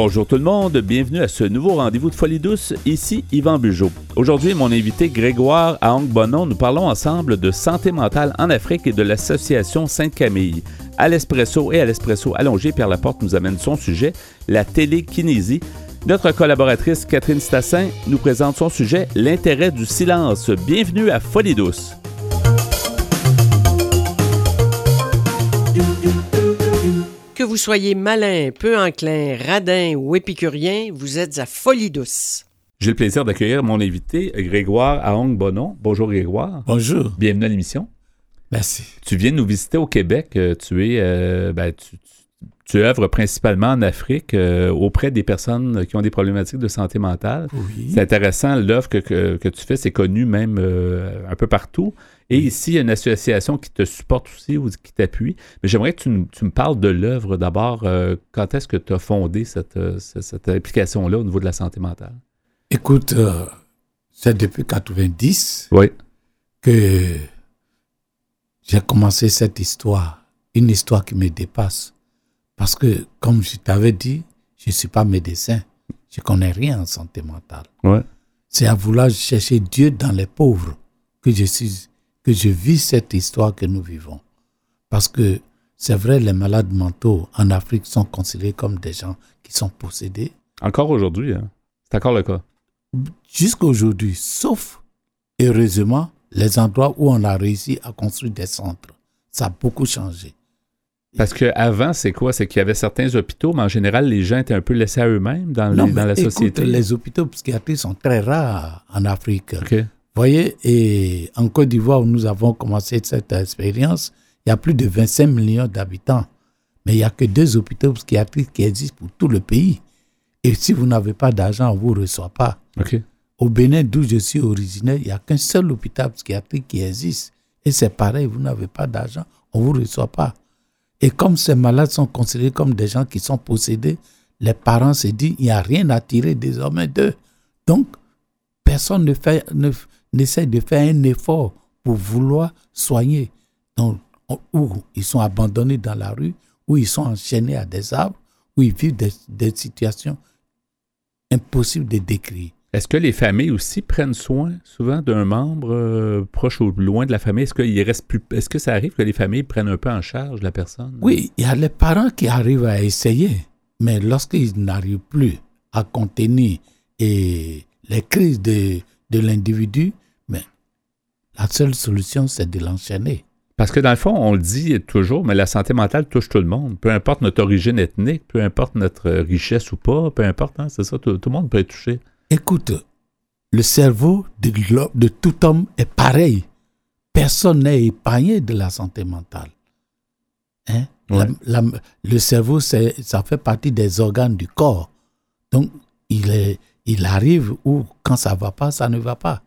Bonjour tout le monde, bienvenue à ce nouveau rendez-vous de Folie douce. Ici Yvan Bugeaud. Aujourd'hui, mon invité Grégoire Aong-Bonon, nous parlons ensemble de santé mentale en Afrique et de l'association Sainte-Camille. À l'espresso et à l'espresso allongé, Pierre Laporte nous amène son sujet, la télékinésie. Notre collaboratrice Catherine Stassin nous présente son sujet, l'intérêt du silence. Bienvenue à Folie douce. Que vous soyez malin, peu enclin, radin ou épicurien, vous êtes à folie douce. J'ai le plaisir d'accueillir mon invité, Grégoire Aong Bonon. Bonjour Grégoire. Bonjour. Bienvenue à l'émission. Merci. Tu viens nous visiter au Québec. Euh, tu es, euh, ben, tu, tu, œuvres principalement en Afrique euh, auprès des personnes qui ont des problématiques de santé mentale. Oui. C'est intéressant, l'œuvre que, que, que, tu fais, c'est connu même un peu partout. Et ici, il y a une association qui te supporte aussi ou qui t'appuie. Mais j'aimerais que tu, tu, me parles de l'œuvre d'abord. Euh, quand est-ce que tu as fondé cette, cette, application-là au niveau de la santé mentale? Écoute, euh, c'est depuis 90 oui. que j'ai commencé cette histoire. Une histoire qui me dépasse. Parce que, comme je t'avais dit, je ne suis pas médecin. Je ne connais rien en santé mentale. Ouais. C'est à vouloir chercher Dieu dans les pauvres que je suis que je vis cette histoire que nous vivons. Parce que c'est vrai, les malades mentaux en Afrique sont considérés comme des gens qui sont possédés. Encore aujourd'hui, hein? c'est encore le cas. Jusqu'à aujourd'hui, sauf, heureusement, les endroits où on a réussi à construire des centres. Ça a beaucoup changé. Parce qu'avant, c'est quoi? C'est qu'il y avait certains hôpitaux, mais en général, les gens étaient un peu laissés à eux-mêmes dans, non, les, dans la écoute, société. Les hôpitaux psychiatriques sont très rares en Afrique. Okay voyez, et en Côte d'Ivoire, où nous avons commencé cette expérience, il y a plus de 25 millions d'habitants. Mais il n'y a que deux hôpitaux psychiatriques qui existent pour tout le pays. Et si vous n'avez pas d'argent, on ne vous reçoit pas. Okay. Au Bénin, d'où je suis originaire, il n'y a qu'un seul hôpital psychiatrique qui existe. Et c'est pareil, vous n'avez pas d'argent, on ne vous reçoit pas. Et comme ces malades sont considérés comme des gens qui sont possédés, les parents se disent il n'y a rien à tirer désormais d'eux. Donc, personne ne fait, ne, n'essaie de faire un effort pour vouloir soigner. Donc, ils sont abandonnés dans la rue, où ils sont enchaînés à des arbres, où ils vivent des situations impossibles de décrire. Est-ce que les familles aussi prennent soin souvent d'un membre euh, proche ou loin de la famille? Est-ce qu'il reste plus. Est-ce que ça arrive que les familles prennent un peu en charge la personne? Oui, il y a les parents qui arrivent à essayer, mais lorsqu'ils n'arrivent plus à contenir et les crises de, de l'individu, mais la seule solution, c'est de l'enchaîner. Parce que dans le fond, on le dit toujours, mais la santé mentale touche tout le monde. Peu importe notre origine ethnique, peu importe notre richesse ou pas, peu importe, hein, c'est ça, tout, tout, le monde peut être touché. Écoute, le cerveau de, de tout homme est pareil. Personne n'est épargné de la santé mentale. Hein? Ouais. La, la, le cerveau, ça fait partie des organes du corps. Donc, il est, il arrive où, quand ça ne va pas, ça ne va pas.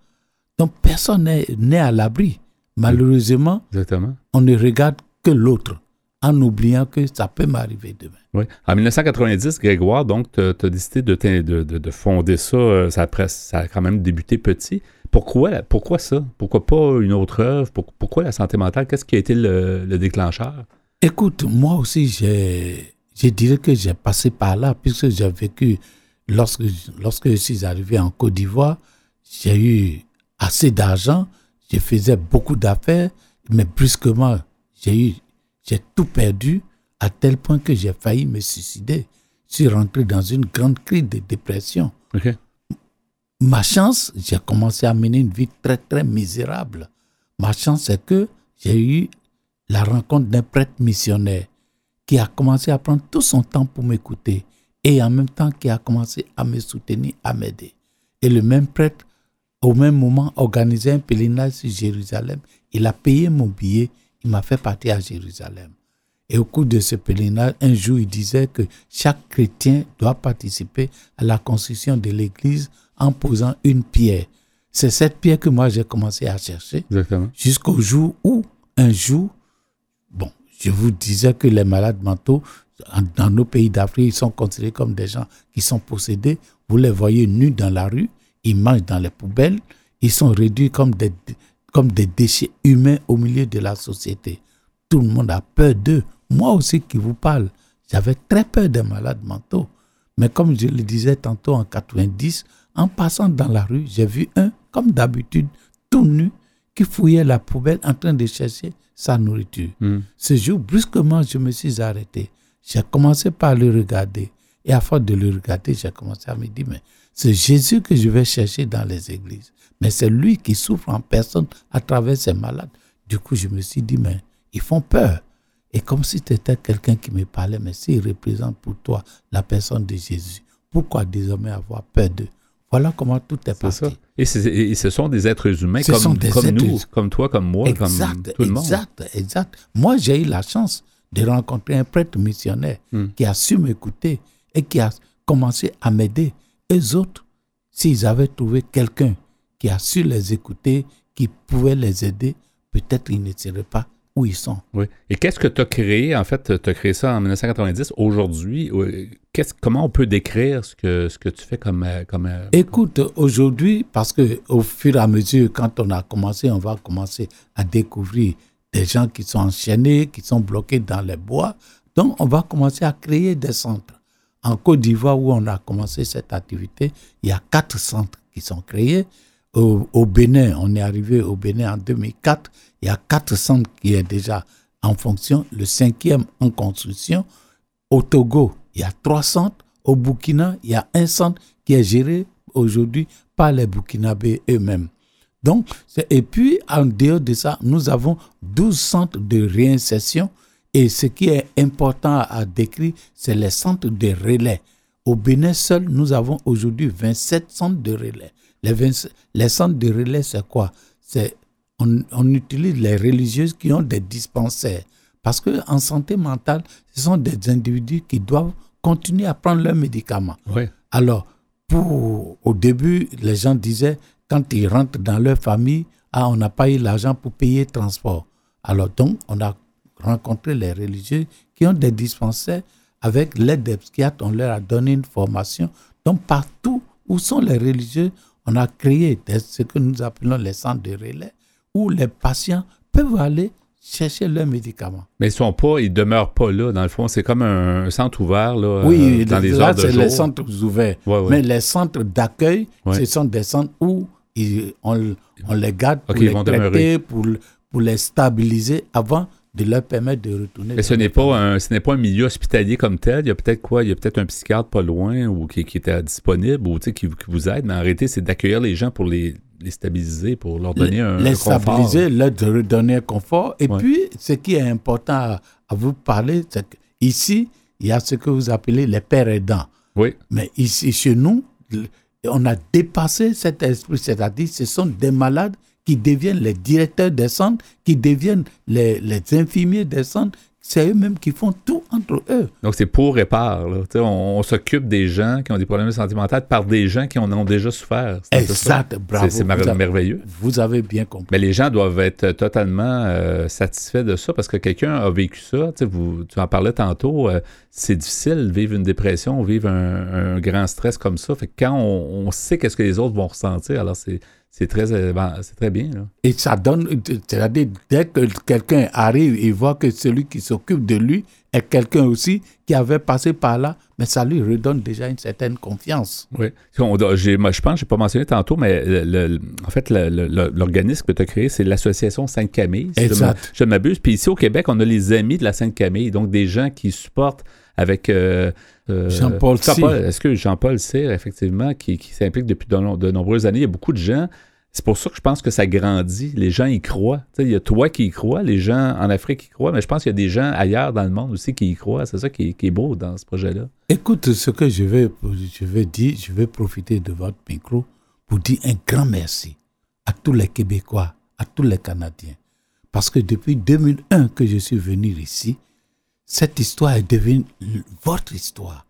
Donc, personne n'est à l'abri. Malheureusement, Exactement. on ne regarde que l'autre, en oubliant que ça peut m'arriver demain. Oui. En 1990, Grégoire, donc, tu as décidé de, de, de, de, fonder ça. Ça a, ça a quand même débuté petit. Pourquoi, pourquoi ça? Pourquoi pas une autre œuvre? Pourquoi la santé mentale? Qu'est-ce qui a été le, le déclencheur? Écoute, moi aussi, je dirais que j'ai passé par là, puisque j'ai vécu lorsque, lorsque je suis arrivé en Côte d'Ivoire, j'ai eu assez d'argent, je faisais beaucoup d'affaires, mais brusquement, j'ai eu, j'ai tout perdu à tel point que j'ai failli me suicider. Je suis rentré dans une grande crise de dépression. Okay. Ma chance, j'ai commencé à mener une vie très, très misérable. Ma chance, c'est que j'ai eu la rencontre d'un prêtre missionnaire qui a commencé à prendre tout son temps pour m'écouter et en même temps qui a commencé à me soutenir, à m'aider. Et le même prêtre, au même moment, organisait un pèlerinage sur Jérusalem. Il a payé mon billet, il m'a fait partir à Jérusalem. Et au cours de ce pèlerinage, un jour, il disait que chaque chrétien doit participer à la construction de l'église en posant une pierre. C'est cette pierre que moi j'ai commencé à chercher. Jusqu'au jour où, un jour, bon, je vous disais que les malades mentaux, dans nos pays d'Afrique, ils sont considérés comme des gens qui sont possédés. Vous les voyez nus dans la rue, ils mangent dans les poubelles, ils sont réduits comme des, comme des déchets humains au milieu de la société. Tout le monde a peur d'eux. Moi aussi qui vous parle, j'avais très peur des malades mentaux. Mais comme je le disais tantôt en 90, en passant dans la rue, j'ai vu un, comme d'habitude, tout nu, qui fouillait la poubelle en train de chercher sa nourriture. Hmm. Ce jour, brusquement, je me suis arrêté. J'ai commencé par le regarder. Et à force de le regarder, j'ai commencé à me dire, mais c'est Jésus que je vais chercher dans les églises. Mais c'est lui qui souffre en personne à travers ses malades. Du coup, je me suis dit, mais ils font peur. Et comme si c'était quelqu'un qui me parlait, mais s'il représente pour toi la personne de Jésus, pourquoi désormais avoir peur d'eux? Voilà comment tout est, parti. ça. Et, ce sont des êtres humains Ce comme, êtres nous, comme toi, comme moi, Exact, comme tout le monde. exact, exact. Moi, j'ai eu la chance de rencontrer un prêtre missionnaire Hmm. qui a su m'écouter et qui a commencé à m'aider. Eux autres, s'ils avaient trouvé quelqu'un qui a su les écouter, qui pouvait les aider, peut-être ils ne seraient pas où ils sont. Oui. Et qu'est-ce que tu as créé? En fait, tu as créé ça en 1990. Aujourd'hui, euh, comment on peut décrire ce que, ce que tu fais comme. euh, comme euh, Écoute, aujourd'hui, parce que au fur et à mesure, quand on a commencé, on va commencer à découvrir des gens qui sont enchaînés, qui sont bloqués dans les bois. Donc, on va commencer à créer des centres. En Côte d'Ivoire, où on a commencé cette activité, il y a quatre centres qui sont créés. Au, Bénin, on est arrivé au Bénin en 2004. Il y a quatre centres qui est déjà en fonction. Le cinquième en construction. Au Togo, il y a trois centres. Au Burkina, il y a un centre qui est géré aujourd'hui par les Burkinabés eux-mêmes. Donc, et puis, en dehors de ça, nous avons 12 centres de réinsertion. Et ce qui est important à décrire, c'est les centres de relais. Au Bénin seul, nous avons aujourd'hui 27 centres de relais. Les, 20 les centres de relais, c'est quoi? C'est on, on utilise les religieuses qui ont des dispensaires. Parce qu'en santé mentale, ce sont des individus qui doivent continuer à prendre leurs médicaments. Alors, pour, au début, les gens disaient, quand ils rentrent dans leur famille, ah, on n'a pas eu l'argent pour payer le transport. Alors, donc, on a rencontré les religieux qui ont des dispensaires avec l'aide des psychiatres, on leur a donné une formation. Donc, partout où sont les religieux, on a créé des- ce que nous appelons les centres de relais où les patients peuvent aller chercher leurs médicaments. Mais ils sont pas, ils demeurent pas là. Dans le fond, c'est comme un, centre ouvert là, Oui, euh, dans les là, heures de jour. les centres ouverts. Ouais, ouais. Mais les centres d'accueil, Ouais. ce sont des centres où ils- on, on les garde pour les traiter, pour, pour les stabiliser avant de leur permettre de retourner. Mais ce n'est pas un, ce n'est pas un milieu hospitalier comme tel. Il y a peut-être quoi? Il y a peut-être un psychiatre pas loin ou qui, qui était disponible ou qui, qui vous aide. Mais en réalité, c'est d'accueillir les gens pour les, les stabiliser, pour leur donner un, les un confort. stabiliser, leur de redonner un confort. Et Ouais. puis, ce qui est important à, à vous parler, c'est qu'ici, il y a ce que vous appelez les pères aidants. Oui. Mais ici, chez nous, on a dépassé cet esprit, c'est-à-dire ce sont des malades qui deviennent les directeurs des centres, qui deviennent les, les infirmiers des centres. C'est eux-mêmes qui font tout entre eux. Donc, c'est pour et par. là. On, on s'occupe des gens qui ont des problèmes de santé mentale par des gens qui en ont déjà souffert. Exact, bravo. C'est merveilleux. vous avez bien compris. Mais les gens doivent être totalement euh, satisfaits de ça parce que quelqu'un a vécu ça. Tu, sais, vous, tu en parlais tantôt. euh, c'est difficile de vivre une dépression, vivre un, un grand stress comme ça. Fait que quand on, on sait qu'est-ce que les autres vont ressentir, alors c'est c'est très, euh, ben, c'est très bien. Là. Et ça donne, c'est-à-dire, dès que quelqu'un arrive et voit que celui qui s'occupe de lui est quelqu'un aussi qui avait passé par là, mais ça lui redonne déjà une certaine confiance. Oui. On moi, je pense je n'ai pas mentionné tantôt, mais le- le- en fait, l'organisme que tu as créé, c'est l'Association Sainte-Camille. si Exact. Je ne m'abuse. Puis ici au Québec, on a les Amis de la Sainte-Camille, donc des gens qui supportent avec. euh, euh, Jean-Paul Jean-Paul- Cyr. Est-ce que Jean-Paul Cyr, effectivement, qui, qui s'implique depuis de, de nombreuses années, il y a beaucoup de gens. C'est pour ça que je pense que ça grandit. Les gens y croient. Il y a toi qui y crois, les gens en Afrique y croient, mais je pense qu'il y a des gens ailleurs dans le monde aussi qui y croient. C'est ça qui est, qui est beau dans ce projet-là. Écoute, ce que je vais, je vais dire, je vais profiter de votre micro pour dire un grand merci à tous les Québécois, à tous les Canadiens. Parce que depuis 2001 que je suis venu ici, cette histoire est devenue votre histoire.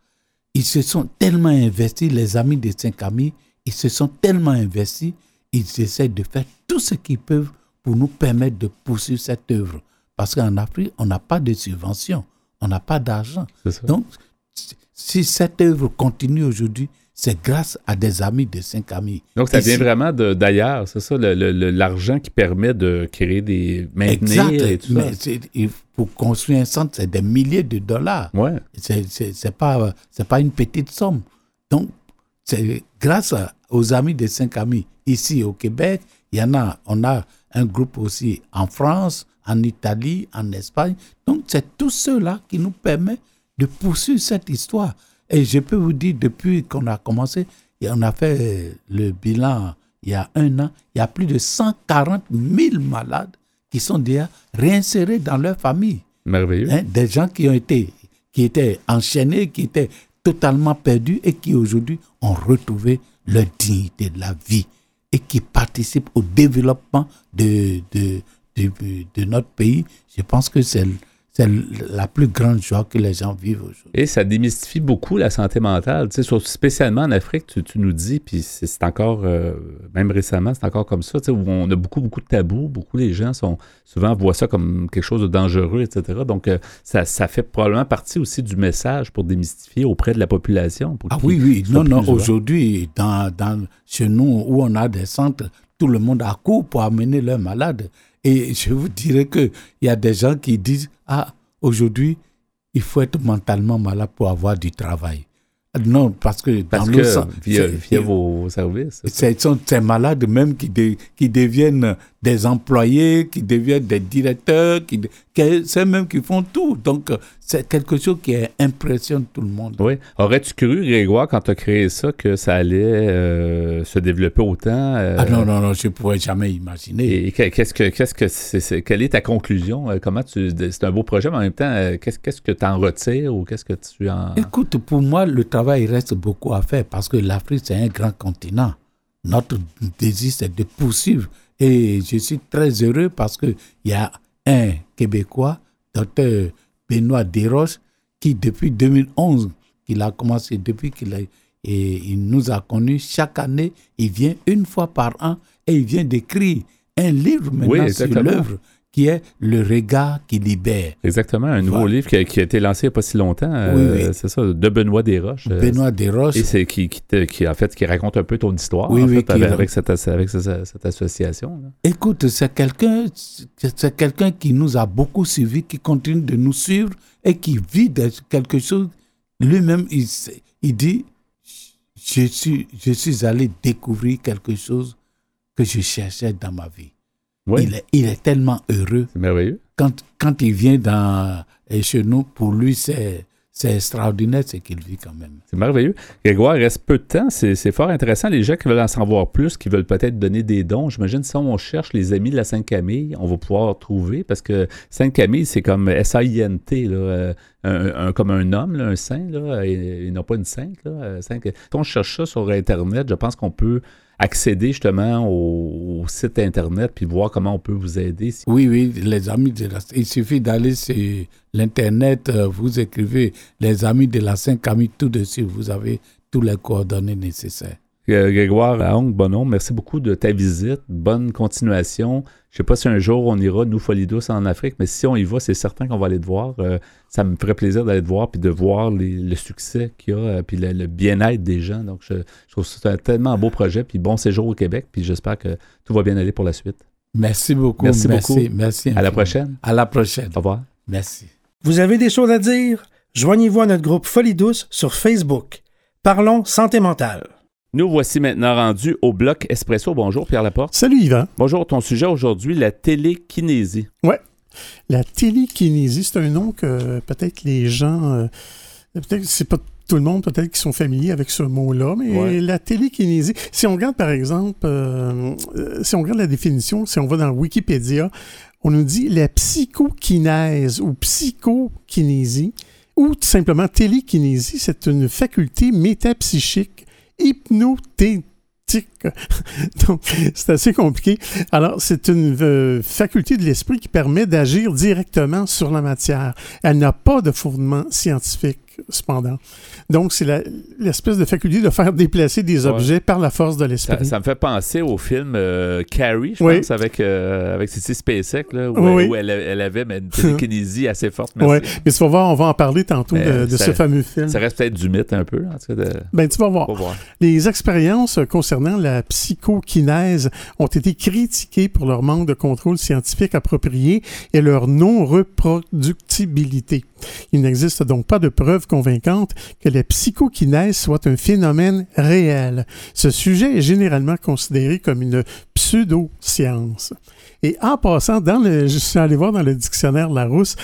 Ils se sont tellement investis, les amis de Saint-Camille, ils se sont tellement investis, ils essaient de faire tout ce qu'ils peuvent pour nous permettre de poursuivre cette œuvre. Parce qu'en Afrique, on n'a pas de subvention, on n'a pas d'argent. Donc, si cette œuvre continue aujourd'hui, c'est grâce à des amis de cinq amis. Donc, ça Ici. vient vraiment d'ailleurs, c'est ça, l'argent qui permet de créer des. maintenir Exact. et tout Mais ça. pour construire un centre, c'est des milliers de dollars. Ouais. C'est pas, pas une petite somme. Donc, c'est grâce aux amis des cinq amis ici au Québec, il y en a, on a un groupe aussi en France, en Italie, en Espagne. Donc, c'est tout cela qui nous permet de poursuivre cette histoire. Et je peux vous dire, depuis qu'on a commencé, et on a fait euh, le bilan il y a un an, il y a plus de 140 000 malades qui sont déjà réinsérés dans leur famille. Merveilleux. Hein, des gens qui ont été, qui étaient enchaînés, qui étaient totalement perdus et qui aujourd'hui ont retrouvé leur dignité de la vie et qui participent au développement de, de, de, de notre pays. Je pense que c'est c'est la plus grande joie que les gens vivent aujourd'hui. Et ça démystifie beaucoup la santé mentale, tu sais, surtout spécialement en Afrique, tu, tu nous dis, puis c'est encore, euh, même récemment, c'est encore comme ça, tu sais, où on a beaucoup, beaucoup de tabous, beaucoup les gens sont, souvent voient ça comme quelque chose de dangereux, etc. Donc, euh, ça, ça fait probablement partie aussi du message pour démystifier auprès de la population. pour Ah oui, oui, non, non, aujourd'hui, dans, dans, chez nous, où on a des centres, tout le monde accourt pour amener leurs malades. Et je vous dirais qu'il y a des gens qui disent, ah, aujourd'hui, il faut être mentalement malade pour avoir du travail. Non, parce que Parce dans que le sens, via, vos services. c'est ces malades même qui, dé- qui deviennent des employés, qui deviennent des directeurs, de- qui- c'est même qui font tout. Donc, c'est quelque chose qui impressionne tout le monde. Oui. Aurais-tu cru, Grégoire, quand tu as créé ça, que ça allait euh, se développer autant? euh, Ah non, non, non, je ne pourrais jamais imaginer. Et que- qu'est-ce que, qu'est-ce que c'est, c'est- quelle est ta conclusion? Euh, Comment tu, c'est un beau projet, mais en même temps, qu'est-ce, qu'est-ce que tu en retires ou qu'est-ce que tu en. Écoute, pour moi, le travail reste beaucoup à faire parce que l'Afrique, c'est un grand continent. Notre désir, c'est de poursuivre. Et je suis très heureux parce qu'il y a un Québécois, docteur Benoît Desroches, qui depuis 2011, qu'il a commencé, depuis qu'il a, et il nous a connus, chaque année, il vient une fois par an et il vient d'écrire un livre maintenant Oui, sur l'œuvre qui est Le regard qui libère. Exactement, un nouveau Voilà. livre qui a, qui a été lancé il n'y a pas si longtemps. euh, Oui, oui. C'est ça, de Benoît Desroches. euh, Benoît Desroches, Et c'est qui, qui, te- qui, en fait, qui raconte un peu ton histoire Oui, en fait, avec, cette, avec association. là. Écoute, c'est quelqu'un, c'est quelqu'un qui nous a beaucoup suivis, qui continue de nous suivre et qui vit de quelque chose. Lui-même, il, il dit, je suis, je suis allé découvrir quelque chose que je cherchais dans ma vie. Oui, Il, est, il est tellement heureux. c'est merveilleux. Quand, quand il vient dans, et chez nous, pour lui, c'est c'est extraordinaire ce qu'il vit quand même. C'est merveilleux. Grégoire, il reste peu de temps. C'est c'est fort intéressant. Les gens qui veulent en savoir plus, qui veulent peut-être donner des dons, j'imagine si on cherche les amis de la Sainte-Camille, on va pouvoir trouver parce que Sainte-Camille, c'est comme S-A-I-N-T, là, euh, un, un- comme un homme, là, un saint, là, et, et non pas une sainte. Là, euh, Sainte- Si on cherche ça sur Internet, je pense qu'on peut accéder justement au, site Internet puis voir comment on peut vous aider. Oui, oui, les amis de la... Il suffit d'aller sur l'Internet, euh, vous écrivez les amis de la Saint-Camille, tout dessus, vous avez tous les coordonnées nécessaires. Euh, Grégoire Aong Bonhomme, merci beaucoup de ta visite. Bonne continuation. Je sais pas si un jour on ira, nous, Folie Douce, en Afrique, mais si on y va, c'est certain qu'on va aller te voir. Euh, ça me ferait plaisir d'aller te voir puis de voir les- le succès qu'il y a euh, puis le, le bien-être des gens. Donc, je, je trouve que c'est un tellement beau projet. Puis bon séjour au Québec. Puis j'espère que tout va bien aller pour la suite. Merci beaucoup. Merci Merci, beaucoup. merci À la prochaine. À la prochaine. Au revoir. Merci. Vous avez des choses à dire? Joignez-vous à notre groupe Folie Douce sur Facebook. Parlons santé mentale. Nous voici maintenant rendus au bloc Espresso. Bonjour, Pierre Laporte. Salut Yvan. Bonjour, ton sujet aujourd'hui, la télékinésie. La télékinésie, c'est un nom que peut-être les gens, euh, peut-être que c'est pas tout le monde peut-être qui sont familiers avec ce mot-là, mais Ouais. la télékinésie, si on regarde par exemple, euh, euh, si on regarde la définition, si on va dans Wikipédia, on nous dit la psychokinèse ou psychokinésie ou tout simplement télékinésie, c'est une faculté métapsychique hypnotétique. Donc, c'est assez compliqué. Alors, c'est une euh, faculté de l'esprit qui permet d'agir directement sur la matière. Elle n'a pas de fondement scientifique. Cependant. Donc, c'est l'espèce de faculté de faire déplacer des Ouais. objets par la force de l'esprit. ça me fait penser au film euh, Carrie, je Oui. pense, avec, euh, avec Cissy Spacek, là, où, Oui, oui. où elle, elle avait une télékinésie assez forte. Merci. Ouais. Mais tu vas voir, on va en parler tantôt de, de ça- ce fameux film. Ça reste peut-être du mythe un peu, en tout cas. De... Ben, tu vas voir. Voir. Les expériences concernant la psychokinèse ont été critiquées pour leur manque de contrôle scientifique approprié et leur non-reproductibilité. Il n'existe donc pas de preuve convaincante que la psychokinèse soit un phénomène réel. Ce sujet est généralement considéré comme une pseudo-science. Et en passant, dans je suis allé voir dans le dictionnaire Larousse,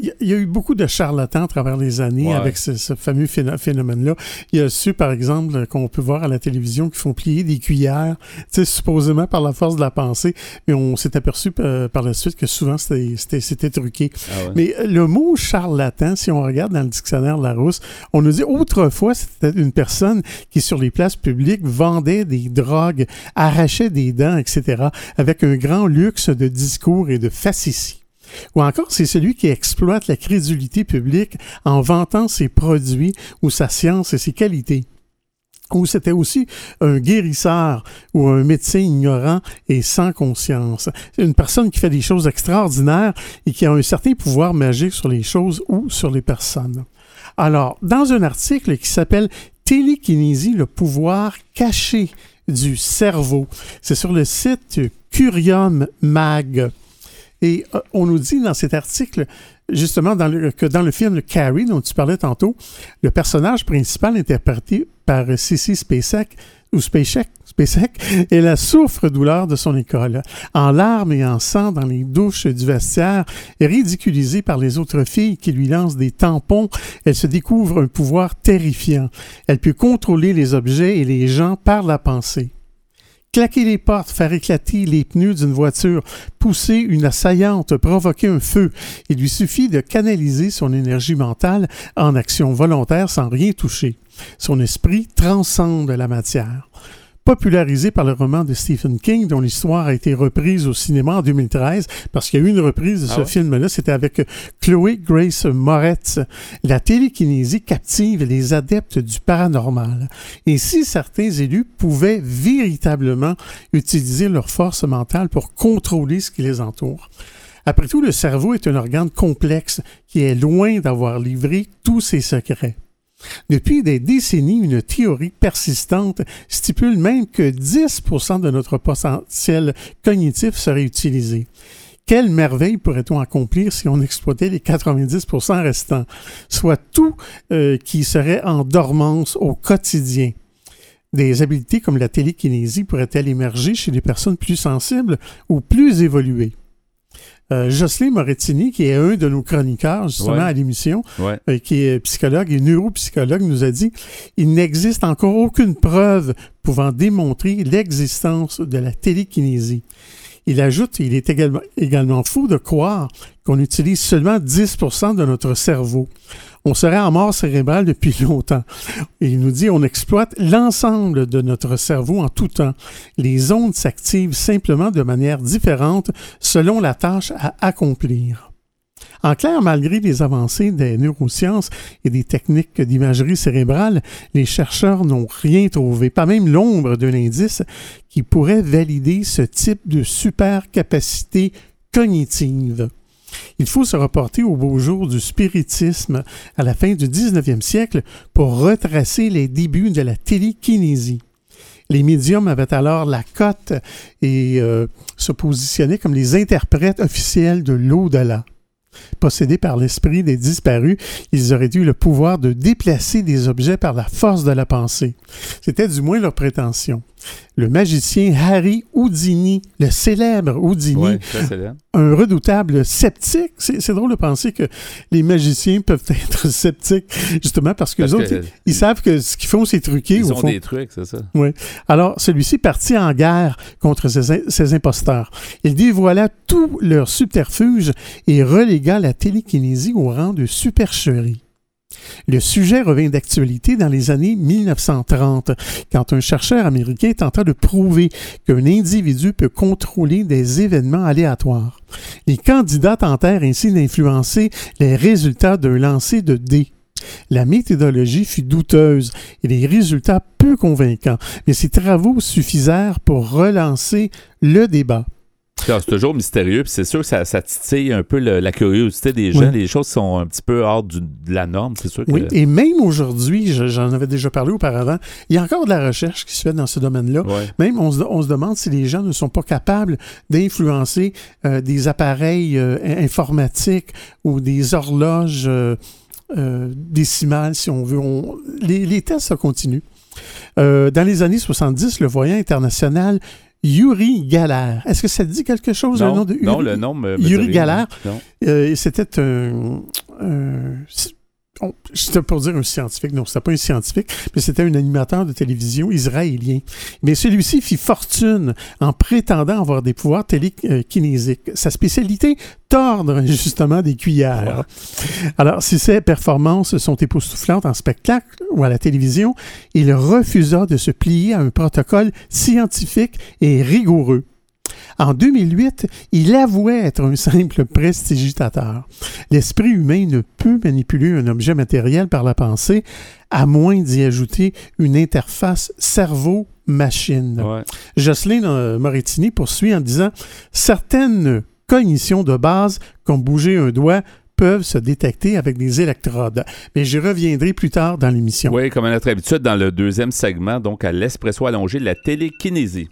il y a- il y a eu beaucoup de charlatans à travers les années Ouais. avec ce, ce fameux phéno- phénomène-là. Il y a ceux, par exemple, qu'on peut voir à la télévision qui font plier des cuillères, tu sais, supposément par la force de la pensée, mais on s'est aperçu euh, par la suite que souvent c'était- truqué. Ah ouais. Mais le mot charlatan, si on regarde dans le dictionnaire Larousse, on nous dit autrefois c'était une personne qui sur les places publiques vendait des drogues, arrachait des dents, etc., avec un grand luxe de discours et de facéties. Ou encore, c'est celui qui exploite la crédulité publique en vantant ses produits ou sa science et ses qualités. Ou c'était aussi un guérisseur ou un médecin ignorant et sans conscience. C'est une personne qui fait des choses extraordinaires et qui a un certain pouvoir magique sur les choses ou sur les personnes. Alors, dans un article qui s'appelle Télékinésie, le pouvoir caché du cerveau, c'est sur le site Curium Mag. Et euh, on nous dit dans cet article, justement, que dans le film Carrie, dont tu parlais tantôt, le personnage principal interprété par Sissy Spacek, ou Spacek, Spacek, est la souffre-douleur de son école, en larmes et en sang dans les douches du vestiaire, ridiculisée par les autres filles qui lui lancent des tampons, elle se découvre un pouvoir terrifiant. Elle peut contrôler les objets et les gens par la pensée claquer les portes, faire éclater les pneus d'une voiture, pousser une assaillante, provoquer un feu. Il lui suffit de canaliser son énergie mentale en action volontaire sans rien toucher. Son esprit transcende la matière. Popularisé par le roman de Stephen King, dont l'histoire a été reprise au cinéma en 2013, parce qu'il y a eu une reprise de Ah ce ouais? film-là, c'était avec Chloé Grace Moretz. La télékinésie captive les adeptes du paranormal. Et si certains élus pouvaient véritablement utiliser leur force mentale pour contrôler ce qui les entoure. Après tout, le cerveau est un organe complexe qui est loin d'avoir livré tous ses secrets. Depuis des décennies, une théorie persistante stipule même que 10% de notre potentiel cognitif serait utilisé. Quelle merveille pourrait-on accomplir si on exploitait les 90% restants, soit tout euh, qui serait en dormance au quotidien? Des habiletés comme la télékinésie pourraient-elles émerger chez des personnes plus sensibles ou plus évoluées? Euh, Jocelyn Morettini, qui est un de nos chroniqueurs justement Ouais. à l'émission, Ouais. euh, qui est psychologue et neuropsychologue, nous a dit il n'existe encore aucune preuve pouvant démontrer l'existence de la télékinésie. Il ajoute il est également, fou de croire qu'on utilise seulement 10% de notre cerveau. On serait en mort cérébrale depuis longtemps. Il nous dit on exploite l'ensemble de notre cerveau en tout temps. Les ondes s'activent simplement de manière différente selon la tâche à accomplir. En clair, malgré les avancées des neurosciences et des techniques d'imagerie cérébrale, les chercheurs n'ont rien trouvé, pas même l'ombre d'un indice qui pourrait valider ce type de super capacité cognitive. Il faut se reporter au beau jour du spiritisme à la fin du 19e siècle pour retracer les débuts de la télékinésie. Les médiums avaient alors la cote et euh, se positionnaient comme les interprètes officiels de l'au-delà. Possédés par l'esprit des disparus, ils auraient eu le pouvoir de déplacer des objets par la force de la pensée. C'était du moins leur prétention. Le magicien Harry Houdini, le célèbre Houdini, Ouais, très célèbre. un redoutable sceptique. C'est c'est drôle de penser que les magiciens peuvent être sceptiques, justement parce que Parce les autres, que ils, ils savent que ce qu'ils font, c'est truqué. Ils au ont fond. des trucs, c'est ça. Alors, celui-ci partit en guerre contre ces, ces imposteurs. Il dévoila tous leurs subterfuges et relégua la télékinésie au rang de supercherie. Le sujet revint d'actualité dans les années 1930, quand un chercheur américain tenta de prouver qu'un individu peut contrôler des événements aléatoires. Les candidats tentèrent ainsi d'influencer les résultats d'un lancer de dés. la méthodologie fut douteuse et les résultats peu convaincants, mais ces travaux suffisèrent pour relancer le débat. C'est toujours mystérieux, puis c'est sûr que ça, ça titille un peu le- la curiosité des gens. Oui. Les choses sont un petit peu hors du- de la norme, c'est sûr que... Oui, et même aujourd'hui, je- j'en avais déjà parlé auparavant, il y a encore de la recherche qui se fait dans ce domaine-là. Ouais. Même, on se, on se demande si les gens ne sont pas capables d'influencer euh, des appareils euh, in- informatiques ou des horloges euh, euh, décimales, si on veut. On- les, les tests, ça continue. Euh, dans les années 70, le voyant international Yuri Galler. Est-ce que ça te dit quelque chose, le Non, nom de Yuri? non, le nom me, me Yuri. Non. Euh, C'était un. C'était pour dire un scientifique, non, c'était pas un scientifique, mais c'était un animateur de télévision israélien. Mais celui-ci fit fortune en prétendant avoir des pouvoirs télékinésiques. Sa spécialité, tordre justement des cuillères. Alors, si ses performances sont époustouflantes en spectacle ou à la télévision, il refusa de se plier à un protocole scientifique et rigoureux. En 2008, il avouait être un simple prestidigitateur. L'esprit humain ne peut manipuler un objet matériel par la pensée, à moins d'y ajouter une interface cerveau-machine. Ouais. Jocelyn euh, Morettini poursuit en disant Certaines cognitions de base, comme bouger un doigt, peuvent se détecter avec des électrodes. Mais j'y reviendrai plus tard dans l'émission. Oui, comme à notre habitude, dans le deuxième segment, donc à l'espresso allongé, la télékinésie.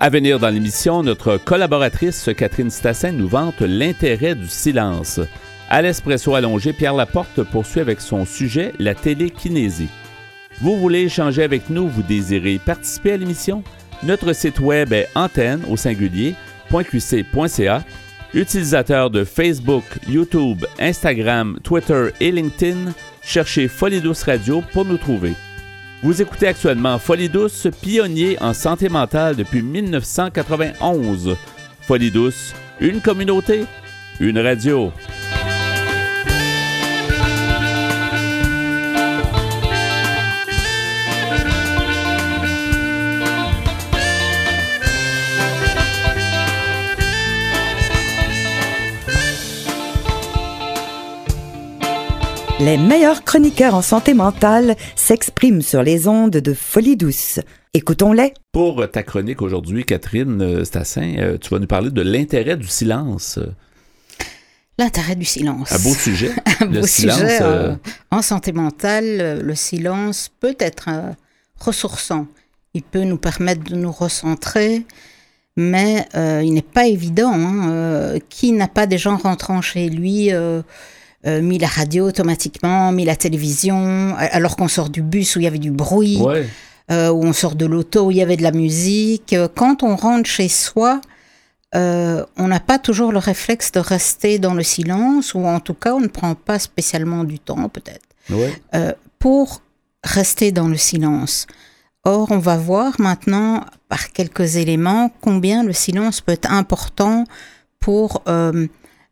À venir dans l'émission, notre collaboratrice Catherine Stassin nous vante l'intérêt du silence. À l'espresso allongé, Pierre Laporte poursuit avec son sujet, la télékinésie. Vous voulez échanger avec nous, vous désirez participer à l'émission? Notre site web est antenne au singulier .qc.ca. Utilisateur de Facebook, YouTube, Instagram, Twitter et LinkedIn, cherchez Folie Radio pour nous trouver. Vous écoutez actuellement Folie Douce, pionnier en santé mentale depuis 1991. Folie Douce, une communauté, une radio. Les meilleurs chroniqueurs en santé mentale s'expriment sur les ondes de Folie Douce. Écoutons-les. Pour ta chronique aujourd'hui, Catherine euh, Stassin, euh, tu vas nous parler de l'intérêt du silence. L'intérêt du silence. Un beau sujet. Un le beau silence, sujet. euh, euh, en santé mentale, le silence peut être euh, ressourçant. Il peut nous permettre de nous recentrer, mais euh, il n'est pas évident. hein, euh, qui n'a pas déjà en rentrant chez lui euh, mis la radio automatiquement, mis la télévision, alors qu'on sort du bus où il y avait du bruit, ouais. euh, où on sort de l'auto où il y avait de la musique. Euh, Quand on rentre chez soi, euh, on n'a pas toujours le réflexe de rester dans le silence, ou en tout cas, on ne prend pas spécialement du temps, peut-être, Ouais. pour rester dans le silence. Or, on va voir maintenant, par quelques éléments, combien le silence peut être important pour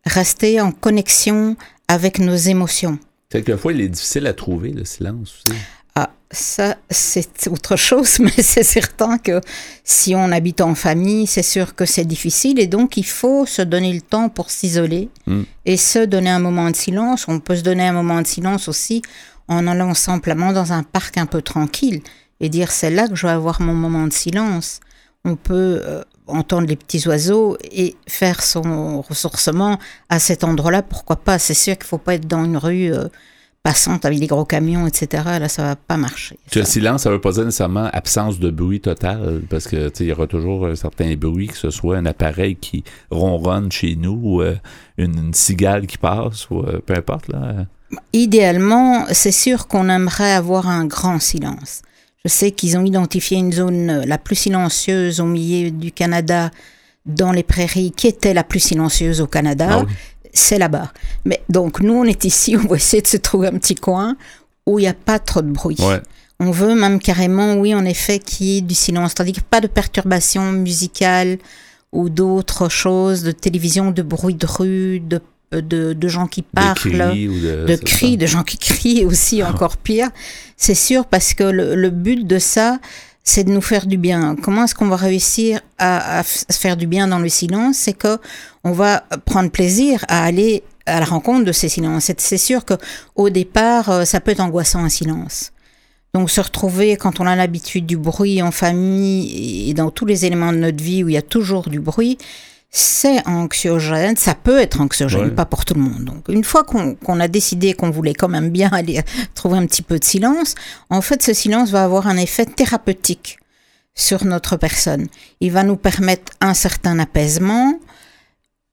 rester en connexion avec nos émotions. Quelquefois, il est difficile à trouver, le silence aussi. Ah, ça, c'est autre chose, mais c'est certain que si on habite en famille, c'est sûr que c'est difficile et donc il faut se donner le temps pour s'isoler Mm. et se donner un moment de silence. On peut se donner un moment de silence aussi en allant simplement dans un parc un peu tranquille et dire c'est là que je vais avoir mon moment de silence. On peut euh, entendre les petits oiseaux et faire son ressourcement à cet endroit-là. Pourquoi pas? C'est sûr qu'il ne faut pas être dans une rue euh, passante avec des gros camions, etc. Là, ça va pas marcher. Le silence, ça veut pas dire nécessairement absence de bruit total, parce que tu sais, il y aura toujours un certain bruit, que ce soit un appareil qui ronronne chez nous, ou euh, une, une cigale qui passe, ou euh, peu importe. Là. Idéalement, c'est sûr qu'on aimerait avoir un grand silence. Je sais qu'ils ont identifié une zone euh, la plus silencieuse au milieu du Canada, dans les prairies, qui était la plus silencieuse au Canada. Ah oui. C'est là-bas. Mais donc, nous, on est ici, on va essayer de se trouver un petit coin où il n'y a pas trop de bruit. Ouais. On veut même carrément, oui, en effet, qu'il y ait du silence, tandis que pas de perturbations musicales ou d'autres choses, de télévision, de bruit de rue, de, de, de gens qui parlent cris de. cris, de gens qui crient aussi, encore pire. C'est sûr, parce que le, le but de ça, c'est de nous faire du bien. Comment est-ce qu'on va réussir à, à se faire du bien dans le silence? C'est que on va prendre plaisir à aller à la rencontre de ces silences. C'est sûr que au départ, euh, ça peut être angoissant un silence. Donc se retrouver quand on a l'habitude du bruit en famille et dans tous les éléments de notre vie où il y a toujours du bruit, c'est anxiogène, ça peut être anxiogène, pas pour tout le monde. Donc une fois qu'on a décidé qu'on voulait quand même bien aller trouver un petit peu de silence, en fait ce silence va avoir un effet thérapeutique sur notre personne. Il va nous permettre un certain apaisement,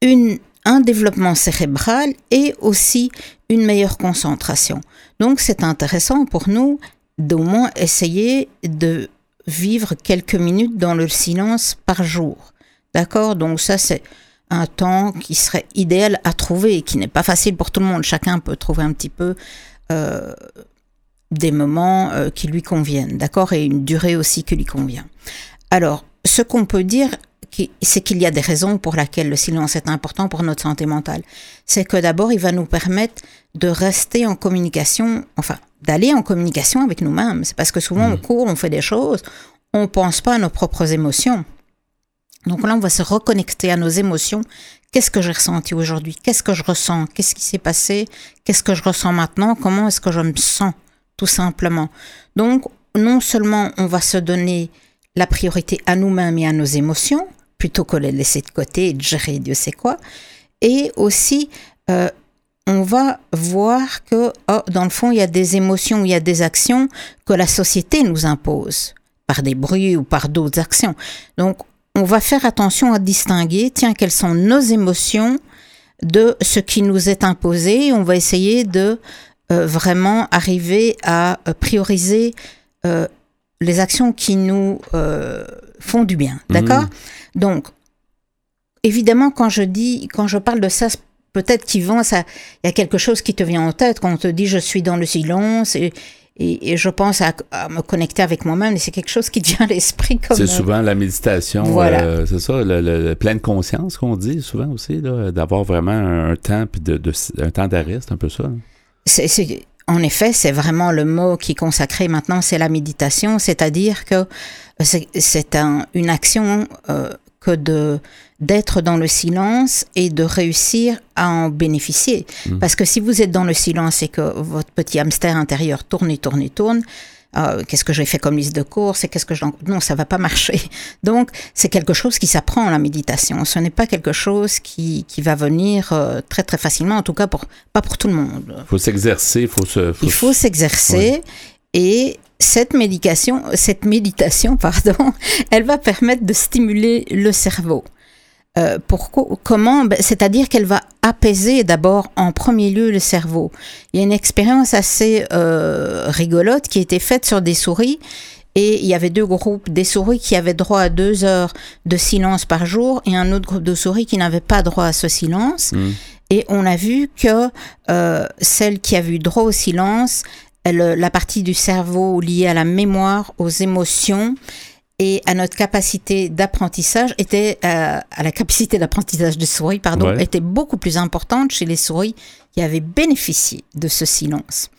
une, un développement cérébral et aussi une meilleure concentration. Donc c'est intéressant pour nous d'au moins essayer de vivre quelques minutes dans le silence par jour. D'accord? Donc ça, c'est un temps qui serait idéal à trouver et qui n'est pas facile pour tout le monde. Chacun peut trouver un petit peu euh, des moments euh, qui lui conviennent, d'accord? Et une durée aussi qui lui convient. Alors, ce qu'on peut dire, c'est qu'il y a des raisons pour lesquelles le silence est important pour notre santé mentale. C'est que d'abord, il va nous permettre de rester en communication, enfin, d'aller en communication avec nous-mêmes. C'est parce que souvent, on mmh. court, on fait des choses, on pense pas à nos propres émotions. Donc là, on va se reconnecter à nos émotions. Qu'est-ce que j'ai ressenti aujourd'hui? Qu'est-ce que je ressens? Qu'est-ce qui s'est passé? Qu'est-ce que je ressens maintenant? Comment est-ce que je me sens Tout simplement? Donc, non seulement on va se donner la priorité à nous-mêmes et à nos émotions, plutôt que les laisser de côté et de gérer Dieu sait quoi, et aussi euh, on va voir que oh, dans le fond, il y a des émotions, il y a des actions que la société nous impose par des bruits ou par d'autres actions. Donc, on va faire attention à distinguer, tiens, quelles sont nos émotions de ce qui nous est imposé. on va essayer de euh, vraiment arriver à euh, prioriser euh, les actions qui nous font du bien. Mmh. D'accord? Donc, évidemment, quand je dis, quand je parle de ça, peut-être qu'Yvan, ça, il y a quelque chose qui te vient en tête quand on te dit je suis dans le silence et, et, je pense à, me connecter avec moi-même et c'est quelque chose qui vient à l'esprit comme. C'est souvent la méditation, voilà. Euh, c'est ça, le, pleine conscience qu'on dit souvent aussi, d'avoir vraiment un temps puis de, un temps d'arrêt, c'est un peu ça. Hein. C'est, en effet, c'est vraiment le mot qui est consacré maintenant, c'est la méditation, c'est-à-dire que c'est, un, une action euh, que de d'être dans le silence et de réussir à en bénéficier. Mmh. Parce que si vous êtes dans le silence et que votre petit hamster intérieur tourne et tourne et tourne, euh, qu'est-ce que j'ai fait comme liste de courses et qu'est-ce que je non ça va pas marcher donc c'est quelque chose qui s'apprend la méditation ce n'est pas quelque chose qui, qui va venir euh, très très facilement en tout cas pour pas pour tout le monde faut s'exercer faut se il faut s'exercer et cette médication cette méditation pardon elle va permettre de stimuler le cerveau euh, pourquoi, comment ben, C'est-à-dire qu'elle va apaiser d'abord en premier lieu le cerveau. Il y a une expérience assez euh, rigolote qui a été faite sur des souris et il y avait deux groupes, des souris qui avaient droit à deux heures de silence par jour et un autre groupe de souris qui n'avaient pas droit à ce silence. Mmh. Et on a vu que euh, celle qui a eu droit au silence, elle, la partie du cerveau liée à la mémoire, aux émotions, et à notre capacité d'apprentissage était euh, à la capacité d'apprentissage des souris pardon était beaucoup plus importante chez les souris qui avaient bénéficié de ce silence.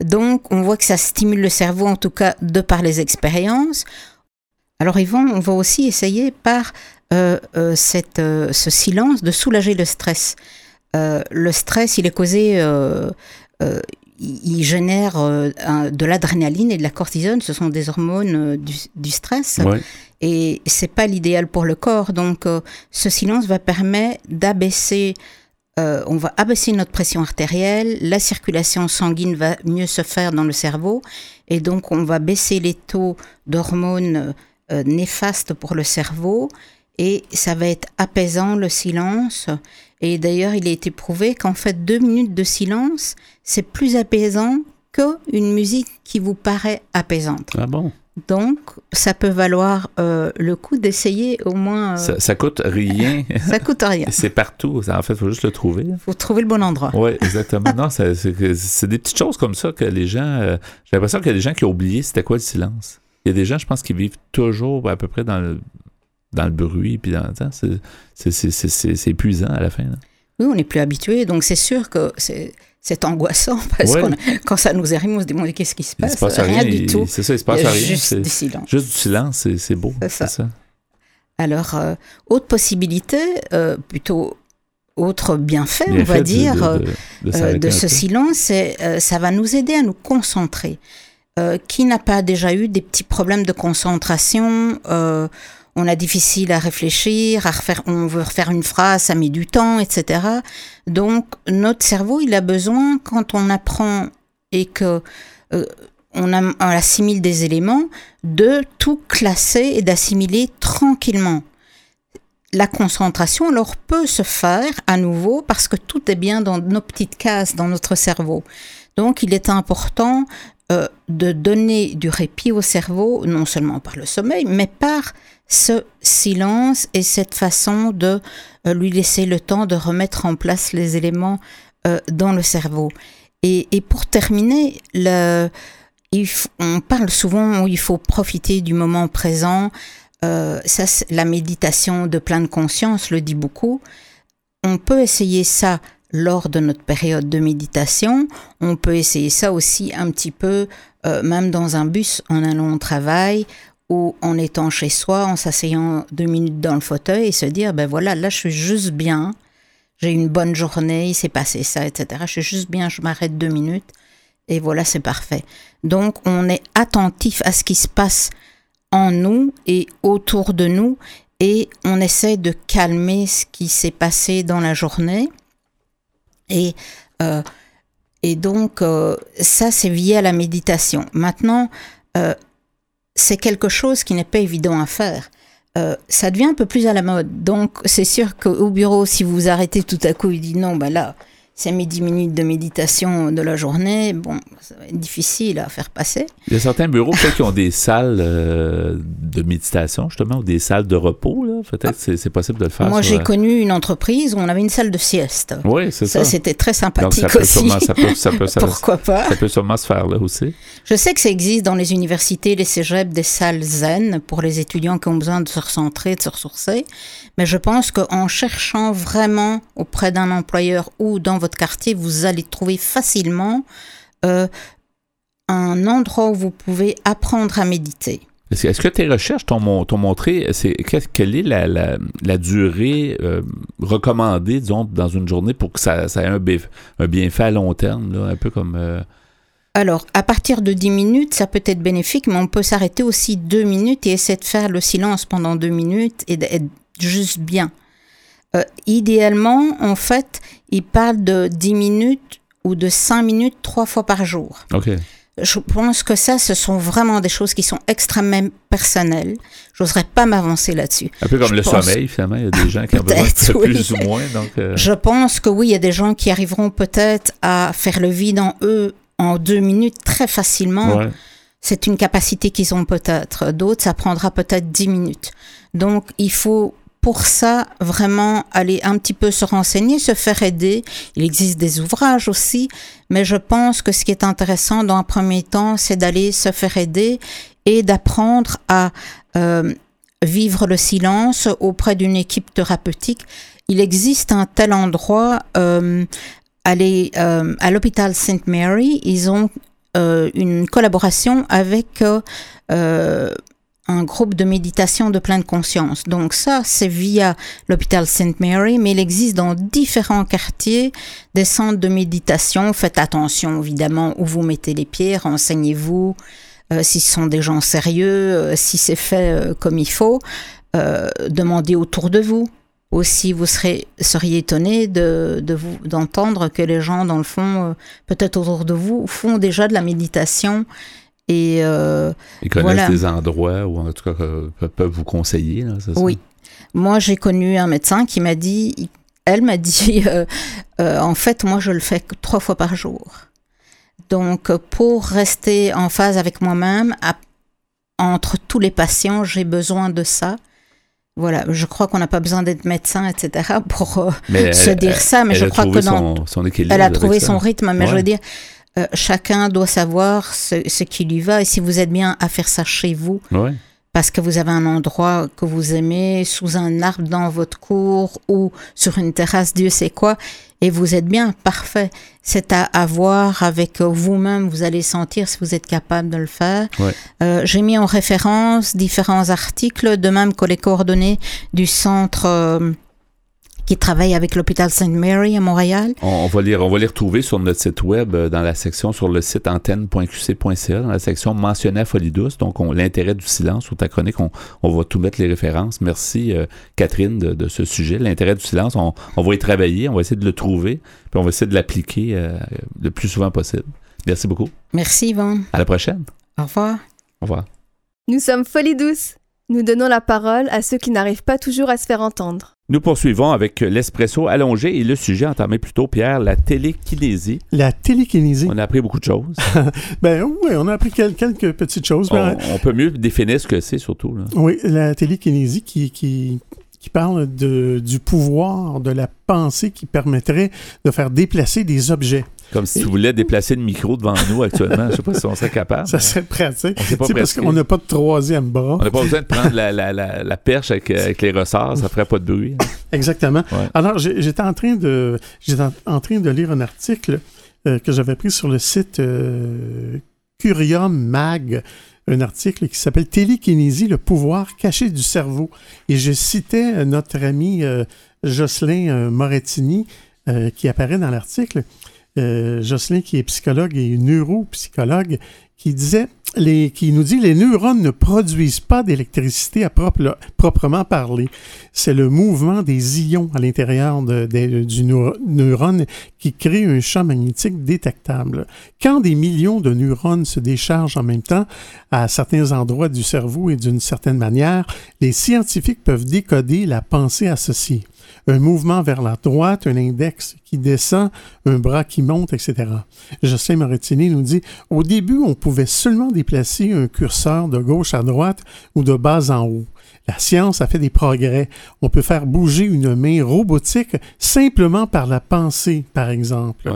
Donc on voit que ça stimule le cerveau en tout cas de par les expériences. Alors Yvon, on va aussi essayer par euh, euh, cette, ce silence de soulager le stress. le stress, il est causé il génère euh, de l'adrénaline et de la cortisone. Ce sont des hormones euh, du, stress. Et c'est pas l'idéal pour le corps. Donc, euh, ce silence va permettre d'abaisser. on va abaisser notre pression artérielle, la circulation sanguine va mieux se faire dans le cerveau, et donc on va baisser les taux d'hormones néfastes pour le cerveau, et ça va être apaisant le silence. Et d'ailleurs, il a été prouvé qu'en fait, deux minutes de silence, c'est plus apaisant qu'une musique qui vous paraît apaisante. Ah bon? Donc, ça peut valoir euh, le coup d'essayer au moins. Euh, ça, coûte rien. ça coûte rien. c'est partout. En fait, il faut juste le trouver. Il faut trouver le bon endroit. Oui, exactement. non, c'est des petites choses comme ça que les gens. Euh, j'ai l'impression qu'il y a des gens qui ont oublié c'était quoi le silence. Il y a des gens, je pense, qui vivent toujours à peu près dans le, dans le bruit, puis dans c'est épuisant à la fin. Oui, on n'est plus habitué, donc c'est sûr que c'est angoissant parce Ouais. que quand ça nous arrive, on se demande qu'est-ce qui se Il passe. se passe? rien, rien. du il- tout. C'est ça, il se passe Il y a rien. juste du silence. Juste du silence, c'est c'est beau. C'est ça. Alors, euh, autre possibilité, euh, plutôt autre bienfait, Bien on va dire, de, euh, de, de s'arrêter de un ce silence, c'est, ça va nous aider à nous concentrer. Qui n'a pas déjà eu des petits problèmes de concentration On a difficile à réfléchir, à refaire, on veut refaire une phrase, ça met du temps, etc. Donc notre cerveau, il a besoin quand on apprend et que euh, on, assimile des éléments, de tout classer et d'assimiler tranquillement. La concentration, alors, peut se faire à nouveau parce que tout est bien dans nos petites cases, dans notre cerveau. Donc, il est important euh, de donner du répit au cerveau, non seulement par le sommeil, mais par ce silence et cette façon de euh, lui laisser le temps de remettre en place les éléments euh, dans le cerveau. Et, pour terminer, le, on parle souvent où il faut profiter du moment présent. Euh, ça, la méditation de pleine conscience le dit beaucoup. On peut essayer ça lors de notre période de méditation. On peut essayer ça aussi un petit peu, euh, même dans un bus, en allant au travail en étant chez soi, en s'asseyant deux minutes dans le fauteuil et se dire, ben voilà, là je suis juste bien, j'ai une bonne journée, il s'est passé ça, etc. Je suis juste bien, je m'arrête deux minutes et voilà, c'est parfait. Donc on est attentif à ce qui se passe en nous et autour de nous et on essaie de calmer ce qui s'est passé dans la journée. Et, euh, et donc, euh, ça, c'est lié à la méditation. Maintenant, euh, c'est quelque chose qui n'est pas évident à faire. Euh, ça devient un peu plus à la mode. Donc, c'est sûr qu'au bureau, si vous vous arrêtez tout à coup, il dit non, ben là, mes 10 minutes de méditation de la journée. Bon, ça va être difficile à faire passer. Il y a certains bureaux peut-être qui ont des salles euh, de méditation, justement, ou des salles de repos. là. Peut-être que c'est- possible de le faire. Moi, j'ai connu une entreprise où on avait une salle de sieste. Oui, c'est ça. Ça, c'était très Donc, sympathique ça peut, aussi. sûrement, ça, peut, ça, peut, ça, Pourquoi pas? ça peut sûrement se faire là aussi. Je sais que ça existe dans les universités, les cégeps, des salles zen pour les étudiants qui ont besoin de se recentrer, de se ressourcer. Mais je pense qu'en cherchant vraiment auprès d'un employeur ou dans votre quartier, vous allez trouver facilement euh, un endroit où vous pouvez apprendre à méditer. Est-ce que- tes recherches t'ont mon- t'ont montré c'est, quelle est la, la, la durée euh, recommandée, disons, dans une journée pour que ça, ça ait un, un bienfait à long terme, là, un peu comme... euh, Alors, à partir de 10 minutes, ça peut être bénéfique, mais on peut s'arrêter aussi deux minutes et essayer de faire le silence pendant deux minutes et d'être juste bien. Euh, idéalement, en fait, il parle de 10 minutes ou de 5 minutes trois fois par jour. OK. Je pense que ça, ce sont vraiment des choses qui sont extrêmement personnelles. J'oserais pas m'avancer là-dessus. Un peu comme Je le pense- sommeil, finalement. Il y a des gens qui ont besoin de oui. plus ou moins. Donc, euh, Je pense que oui, il y a des gens qui arriveront peut-être à faire le vide en eux en deux minutes très facilement. ouais. C'est une capacité qu'ils ont peut-être. D'autres, ça prendra peut-être 10 minutes. Donc, il faut pour ça vraiment aller un petit peu se renseigner, se faire aider. Il existe des ouvrages aussi, mais je pense que ce qui est intéressant dans un premier temps, c'est d'aller se faire aider et d'apprendre à euh, vivre le silence auprès d'une équipe thérapeutique. Il existe un tel endroit euh, à euh, l'hôpital St. Mary, ils ont euh, une collaboration avec euh, un groupe de méditation de pleine conscience. Donc ça, c'est via l'hôpital St. Mary, mais il existe dans différents quartiers des centres de méditation. Faites attention, évidemment, où vous mettez les pieds, renseignez-vous euh, si ce sont des gens sérieux, euh, si c'est fait euh, comme il faut. Euh, demandez autour de vous. Aussi, vous serez, seriez étonné de, de d'entendre que les gens, dans le fond, euh, peut-être autour de vous, font déjà de la méditation. Et euh, Ils connaissent Voilà. des endroits ou en tout cas euh, pe- peuvent vous conseiller. là, c'est ça? Oui. Moi, j'ai connu un médecin qui m'a dit, elle m'a dit, euh, euh, en fait, moi, je le fais trois fois par jour. Donc, pour rester en phase avec moi-même, entre tous les patients, j'ai besoin de ça. Voilà, je crois qu'on n'a pas besoin d'être médecin, etc., pour euh, se elle- dire ça, mais je crois que dans son, son équilibre. elle a trouvé son rythme, mais je veux dire, euh, chacun doit savoir ce, ce qui lui va. Et si vous êtes bien à faire ça chez vous, Ouais. parce que vous avez un endroit que vous aimez, sous un arbre dans votre cour ou sur une terrasse, Dieu sait quoi, et vous êtes bien, parfait. C'est à, à voir avec vous-même, vous allez sentir si vous êtes capable de le faire. Ouais. Euh, J'ai mis en référence différents articles, de même que les coordonnées du centre euh, qui travaille avec l'hôpital Sainte Mary à Montréal. On, on va les, on va les retrouver sur notre site web euh, dans la section sur le site antenne.qc.ca, dans la section mentionné à Folie Douce. Donc, on- l'intérêt du silence ou ta chronique, on, on va tout mettre les références. Merci, euh, Catherine, de, de ce sujet. L'intérêt du silence, on, on va y travailler, on va essayer de le trouver, puis on va essayer de l'appliquer euh, le plus souvent possible. Merci beaucoup. Merci Yvonne. À la prochaine. Au revoir. Au revoir. Nous sommes Folie Douce. Nous donnons la parole à ceux qui n'arrivent pas toujours à se faire entendre. Nous poursuivons avec l'espresso allongé et le sujet entamé plus tôt, Pierre, la télékinésie. La télékinésie. On a appris beaucoup de choses. Ben oui, on a appris quel- quelques petites choses. on, Ben, on peut mieux définir ce que c'est, surtout. Là. Oui, la télékinésie qui, qui, qui parle de, du pouvoir de la pensée qui permettrait de faire déplacer des objets. Comme si tu voulais déplacer le micro devant nous actuellement. Je sais pas si on serait capable. Ça serait pratique. C'est parce qu'on n'a pas de troisième bras. On n'a pas besoin de prendre la, la- la- la perche avec, avec les ressorts, ça ferait pas de bruit. Exactement. Ouais. Alors, j'étais en train de j'étais en, en train de lire un article euh, que j'avais pris sur le site euh, Curium Mag, un article qui s'appelle Télékinésie, le pouvoir caché du cerveau. Et je citais euh, notre ami euh, Jocelyn euh, Morettini euh, qui apparaît dans l'article. Euh, Jocelyn, qui est psychologue et neuropsychologue, qui disait, qui nous dit les neurones ne produisent pas d'électricité à propre- proprement parler. C'est le mouvement des ions à l'intérieur du neuro- neurone qui crée un champ magnétique détectable. Quand des millions de neurones se déchargent en même temps à certains endroits du cerveau et d'une certaine manière, les scientifiques peuvent décoder la pensée associée un mouvement vers la droite, un index qui descend, un bras qui monte, etc. Jocelyn Morettini nous dit Au début, on pouvait seulement déplacer un curseur de gauche à droite ou de bas en haut. La science a fait des progrès. On peut faire bouger une main robotique simplement par la pensée, par exemple.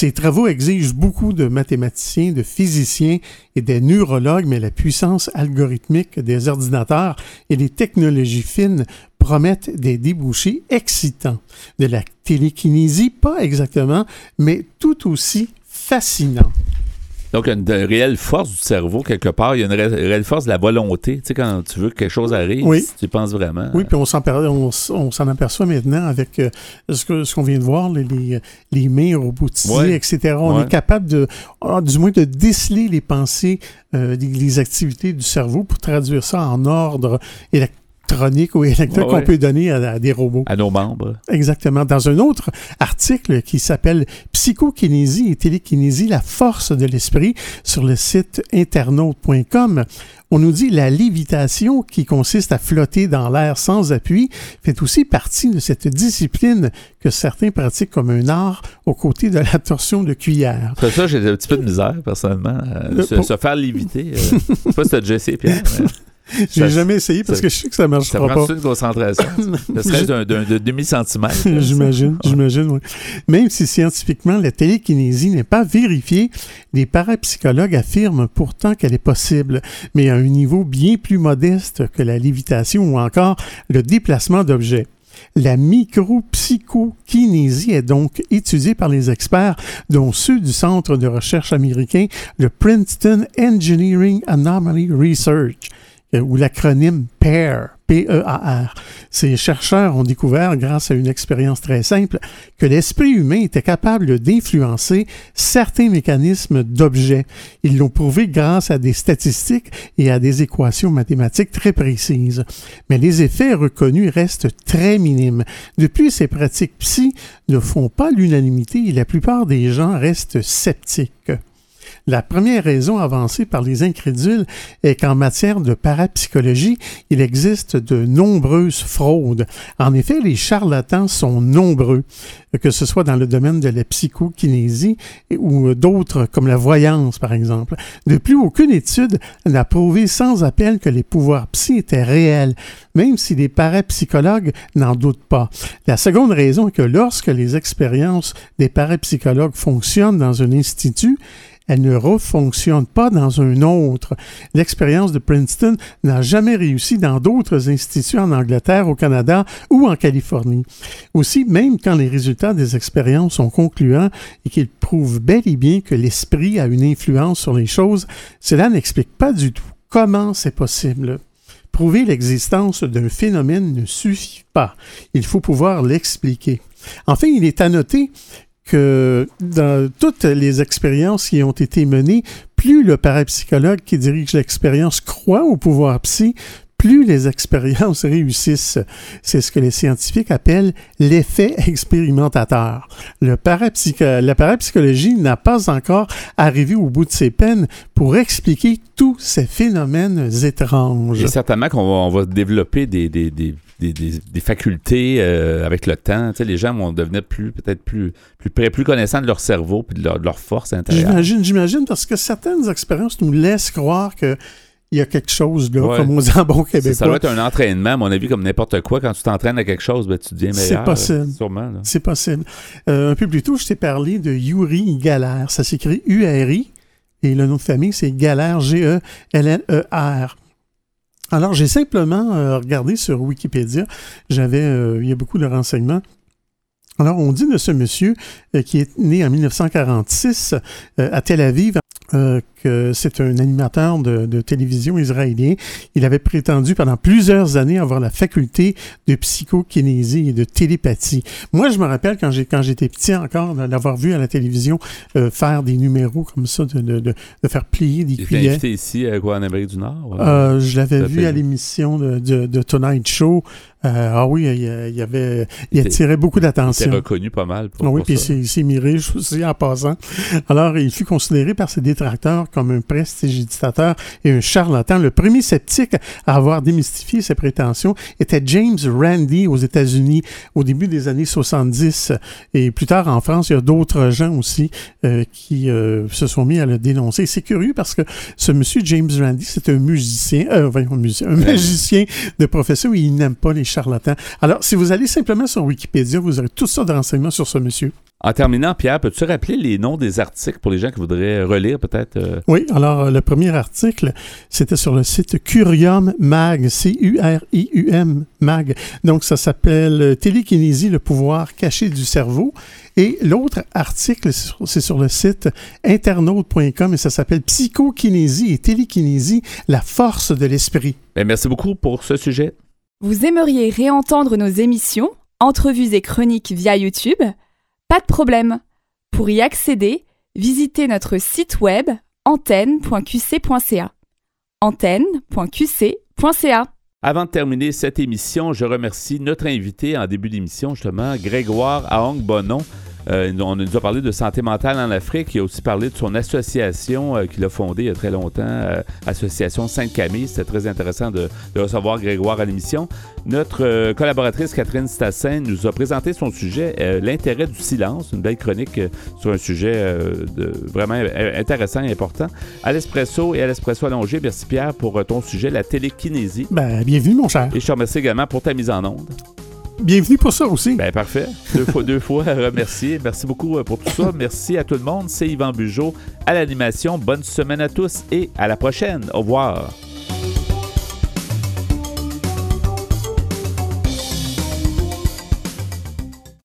Ces travaux exigent beaucoup de mathématiciens, de physiciens et des neurologues, mais la puissance algorithmique des ordinateurs et les technologies fines promettent des débouchés excitants. De la télékinésie, pas exactement, mais tout aussi fascinant. Donc, il y a une, réelle force du cerveau, quelque part. Il y a une ré- réelle force de la volonté. Tu sais, quand tu veux que quelque chose arrive, Oui. tu penses vraiment. Oui, puis on s'en on, on s'en aperçoit maintenant avec euh, ce que- ce qu'on vient de voir, les, les, les mains robotisées, Ouais. etc. On Ouais. est capable de, ah, du moins, de déceler les pensées, euh, les, les activités du cerveau pour traduire ça en ordre électronique ou électrique Ouais, qu'on ouais. peut donner à, à des robots. À nos membres. Exactement. Dans un autre article qui s'appelle Psychokinésie et télékinésie, la force de l'esprit sur le site internaute.com, on nous dit la lévitation qui consiste à flotter dans l'air sans appui fait aussi partie de cette discipline que certains pratiquent comme un art aux côtés de la torsion de cuillère. C'est ça, j'ai un petit peu de misère, personnellement. euh, Le se, pour- se faire léviter. euh, je sais pas si t'as déjà essayé, Pierre. mais J'ai Ça- jamais essayé parce ça- que je sais que ça Ça marchera prend pas. une concentration. Ça serait d'un, d'un- de demi-centimètre. J'imagine, Ouais. j'imagine, oui. Même si scientifiquement la télékinésie n'est pas vérifiée, les parapsychologues affirment pourtant qu'elle est possible, mais à un niveau bien plus modeste que la lévitation ou encore le déplacement d'objets. La micropsychokinésie est donc étudiée par les experts, dont ceux du Centre de recherche américain, le Princeton Engineering Anomaly Research, ou l'acronyme PAIR, P-E-A-R. Ces chercheurs ont découvert, grâce à une expérience très simple, que l'esprit humain était capable d'influencer certains mécanismes d'objets. Ils l'ont prouvé grâce à des statistiques et à des équations mathématiques très précises. Mais les effets reconnus restent très minimes. Depuis, ces pratiques psy ne font pas l'unanimité et la plupart des gens restent sceptiques. La première raison avancée par les incrédules est qu'en matière de parapsychologie, il existe de nombreuses fraudes. En effet, les charlatans sont nombreux, que ce soit dans le domaine de la psychokinésie ou d'autres comme la voyance, par exemple. De plus, aucune étude n'a prouvé sans appel que les pouvoirs psy étaient réels, même si les parapsychologues n'en doutent pas. La seconde raison est que lorsque les expériences des parapsychologues fonctionnent dans un institut, elle ne refonctionne pas dans un autre. L'expérience de Princeton n'a jamais réussi dans d'autres instituts en Angleterre, au Canada ou en Californie. Aussi, même quand les résultats des expériences sont concluants et qu'ils prouvent bel et bien que l'esprit a une influence sur les choses, cela n'explique pas du tout comment c'est possible. Prouver l'existence d'un phénomène ne suffit pas. Il faut pouvoir l'expliquer. Enfin, il est à noter que dans toutes les expériences qui ont été menées, plus le parapsychologue qui dirige l'expérience croit au pouvoir psy, plus les expériences réussissent. C'est ce que les scientifiques appellent l'effet expérimentateur. Le la parapsychologie n'a pas encore arrivé au bout de ses peines pour expliquer tous ces phénomènes étranges. Et certainement qu'on va, développer des, des facultés euh, avec le temps. Tu sais, les gens vont devenir plus, peut-être plus, plus, plus connaissants de leur cerveau et de leur, de leur force intérieure. J'imagine, j'imagine, parce que certaines expériences nous laissent croire que il y a quelque chose là, comme on dit en bon québécois. Ça doit être un entraînement, à mon avis, comme n'importe quoi. Quand tu t'entraînes à quelque chose, ben, tu deviens meilleur. C'est possible. sûrement. C'est possible. Euh, un peu plus tôt, je t'ai parlé de Yuri Galère. Ça s'écrit U-R-I et le nom de famille, c'est Galère, G-E-L-L-E-R. Alors, j'ai simplement euh, regardé sur Wikipédia. J'avais, euh, il y a beaucoup de renseignements. Alors, on dit de ce monsieur qui est né en 1946 à Tel Aviv euh, c'est un animateur de, télévision israélien. Il avait prétendu pendant plusieurs années avoir la faculté de psychokinésie et de télépathie. Moi, je me rappelle quand j'ai quand j'étais petit encore d'avoir vu à la télévision euh, faire des numéros comme ça, de, de, de, faire plier des cuillères. invité ici à quoi, en Amérique du Nord? Euh, je l'avais vu à l'émission de, de, Tonight Show. Euh, ah oui, il, y avait, il, attirait beaucoup d'attention. Il était reconnu pas mal pour, Oui, puis il s'est miré aussi en passant. Alors, il fut considéré par ses détracteurs comme un prestidigitateur et un charlatan. Le premier sceptique à avoir démystifié ses prétentions était James Randi aux États-Unis au début des années 70. Et plus tard en France, il y a d'autres gens aussi euh, qui euh, se sont mis à le dénoncer. C'est curieux parce que ce monsieur James Randi, c'est un musicien, euh, un musicien, un magicien de profession et il n'aime pas les charlatans. Alors, si vous allez simplement sur Wikipédia, vous aurez tout ça de renseignements sur ce monsieur. En terminant, Pierre, peux-tu rappeler les noms des articles pour les gens qui voudraient relire peut-être? Euh? Oui, alors euh, le premier article, c'était sur le site Curium Mag, C-U-R-I-U-M Mag. Donc ça s'appelle euh, Télékinésie, le pouvoir caché du cerveau. Et l'autre article, c'est sur le site internaute.com et ça s'appelle Psychokinésie et télékinésie, la force de l'esprit. Ben, merci beaucoup pour ce sujet. Vous aimeriez réentendre nos émissions, entrevues et chroniques via YouTube? Pas de problème. Pour y accéder, visitez notre site web antenne.qc.ca. antenne.qc.ca. Avant de terminer cette émission, je remercie notre invité en début d'émission, justement, Grégoire Aong Bonon. Euh, on nous a parlé de santé mentale en Afrique. Il a aussi parlé de son association euh, qu'il a fondée il y a très longtemps, euh, Association Sainte-Camille. C'était très intéressant de, recevoir Grégoire à l'émission. Notre collaboratrice Catherine Stassin nous a présenté son sujet, l'intérêt du silence, une belle chronique sur un sujet de, vraiment intéressant et important. À l'espresso et à l'espresso allongé, merci Pierre pour ton sujet, la télékinésie. Ben, bienvenue mon cher. Et je te remercie également pour ta mise en onde. Bienvenue pour ça aussi. Ben parfait. Deux fois, deux fois remercier. Merci beaucoup euh, pour tout ça. Merci à tout le monde. C'est Yvan Bugeaud à l'animation. Bonne semaine à tous et à la prochaine. Au revoir.